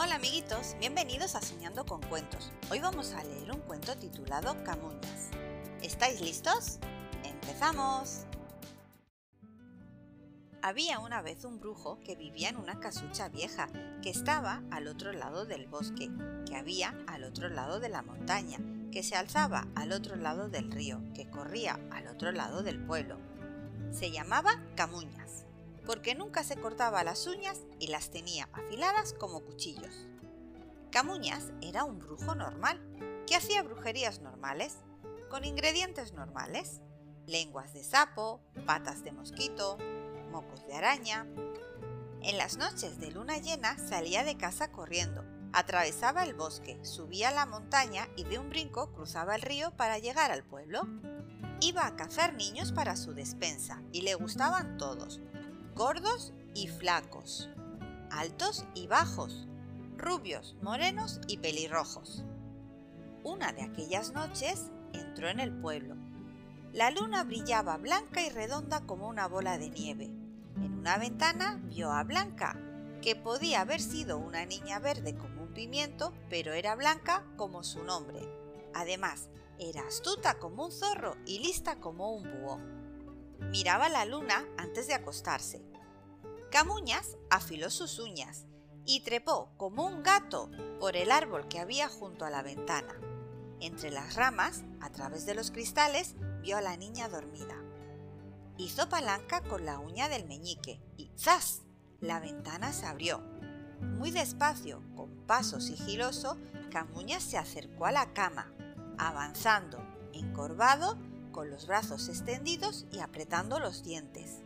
Hola amiguitos, bienvenidos a Soñando con Cuentos. Hoy vamos a leer un cuento titulado Camuñas. ¿Estáis listos? ¡Empezamos! Había una vez un brujo que vivía en una casucha vieja que estaba al otro lado del bosque, que había al otro lado de la montaña, que se alzaba al otro lado del río, que corría al otro lado del pueblo. Se llamaba Camuñas porque nunca se cortaba las uñas y las tenía afiladas como cuchillos. Camuñas era un brujo normal, que hacía brujerías normales, con ingredientes normales, lenguas de sapo, patas de mosquito, mocos de araña. En las noches de luna llena salía de casa corriendo, atravesaba el bosque, subía la montaña y de un brinco cruzaba el río para llegar al pueblo. Iba a cazar niños para su despensa y le gustaban todos, gordos y flacos, altos y bajos, rubios, morenos y pelirrojos. Una de aquellas noches entró en el pueblo. La luna brillaba blanca y redonda como una bola de nieve. En una ventana vio a Blanca, que podía haber sido una niña verde como un pimiento, pero era blanca como su nombre. Además, era astuta como un zorro y lista como un búho. Miraba la luna antes de acostarse. Camuñas afiló sus uñas y trepó como un gato por el árbol que había junto a la ventana. Entre las ramas, a través de los cristales, vio a la niña dormida. Hizo palanca con la uña del meñique y ¡zas! La ventana se abrió. Muy despacio, con paso sigiloso, Camuñas se acercó a la cama, avanzando, encorvado, con los brazos extendidos y apretando los dientes.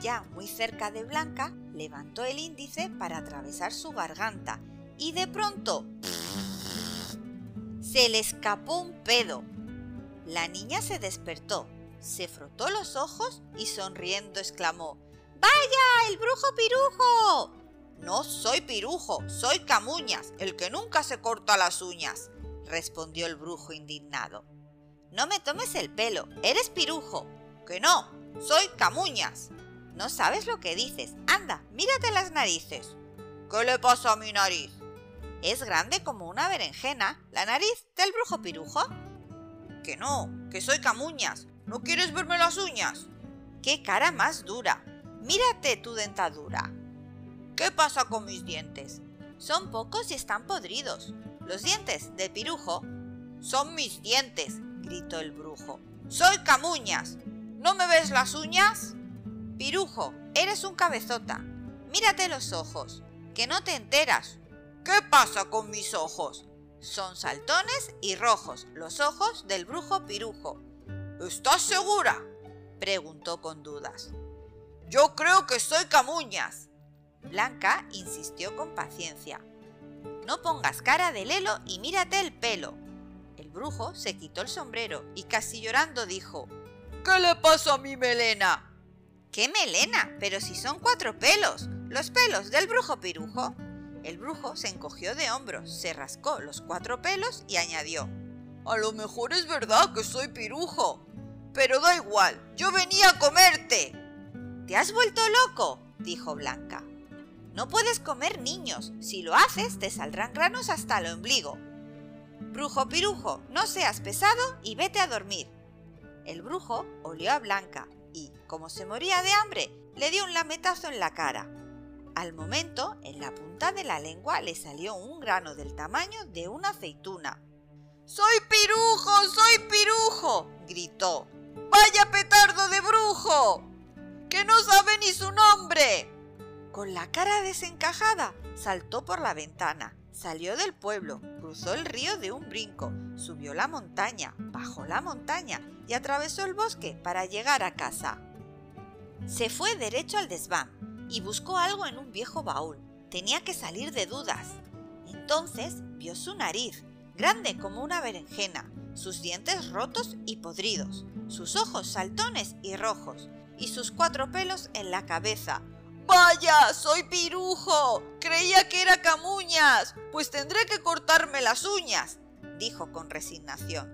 Ya muy cerca de Blanca, levantó el índice para atravesar su garganta y de pronto se le escapó un pedo. La niña se despertó, se frotó los ojos y sonriendo exclamó ¡Vaya, el brujo pirujo! No soy pirujo, soy Camuñas, el que nunca se corta las uñas, respondió el brujo indignado. No me tomes el pelo, eres pirujo. Que no, soy Camuñas. No sabes lo que dices. Anda, mírate las narices. ¿Qué le pasa a mi nariz? Es grande como una berenjena, la nariz del brujo pirujo. Que no, que soy Camuñas. ¿No quieres verme las uñas? ¡Qué cara más dura! Mírate tu dentadura. ¿Qué pasa con mis dientes? Son pocos y están podridos. Los dientes de pirujo son mis dientes, gritó el brujo. Soy Camuñas. ¿No me ves las uñas? Pirujo, eres un cabezota. Mírate los ojos, que no te enteras. ¿Qué pasa con mis ojos? Son saltones y rojos, los ojos del brujo Pirujo. ¿Estás segura? preguntó con dudas. Yo creo que soy Camuñas. Blanca insistió con paciencia. No pongas cara de lelo y mírate el pelo. El brujo se quitó el sombrero y casi llorando dijo, ¿Qué le pasa a mi melena? ¡Qué melena! Pero si son cuatro pelos, los pelos del brujo pirujo. El brujo se encogió de hombros, se rascó los cuatro pelos y añadió, A lo mejor es verdad que soy pirujo. Pero da igual, yo venía a comerte. ¿Te has vuelto loco? dijo Blanca. No puedes comer niños. Si lo haces, te saldrán granos hasta el ombligo. Brujo pirujo, no seas pesado y vete a dormir. El brujo olió a Blanca y, como se moría de hambre, le dio un lametazo en la cara. Al momento, en la punta de la lengua le salió un grano del tamaño de una aceituna. ¡Soy pirujo! ¡Soy pirujo! gritó. ¡Vaya petardo de brujo! ¡Que no sabe ni su nombre! Con la cara desencajada, saltó por la ventana, salió del pueblo, cruzó el río de un brinco, subió la montaña, bajó la montaña y atravesó el bosque para llegar a casa. Se fue derecho al desván y buscó algo en un viejo baúl. Tenía que salir de dudas. Entonces vio su nariz, grande como una berenjena, sus dientes rotos y podridos, sus ojos saltones y rojos, y sus cuatro pelos en la cabeza. ¡Vaya! ¡Soy pirujo! Creía que era camuñas. Pues tendré que cortarme las uñas, dijo con resignación.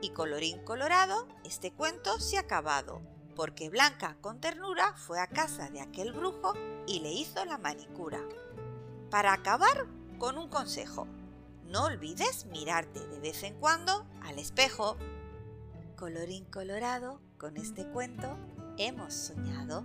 Y colorín colorado, este cuento se ha acabado, porque Blanca con ternura fue a casa de aquel brujo y le hizo la manicura. para acabar con un consejo. No olvides mirarte de vez en cuando al espejo. Colorín colorado, con este cuento hemos soñado.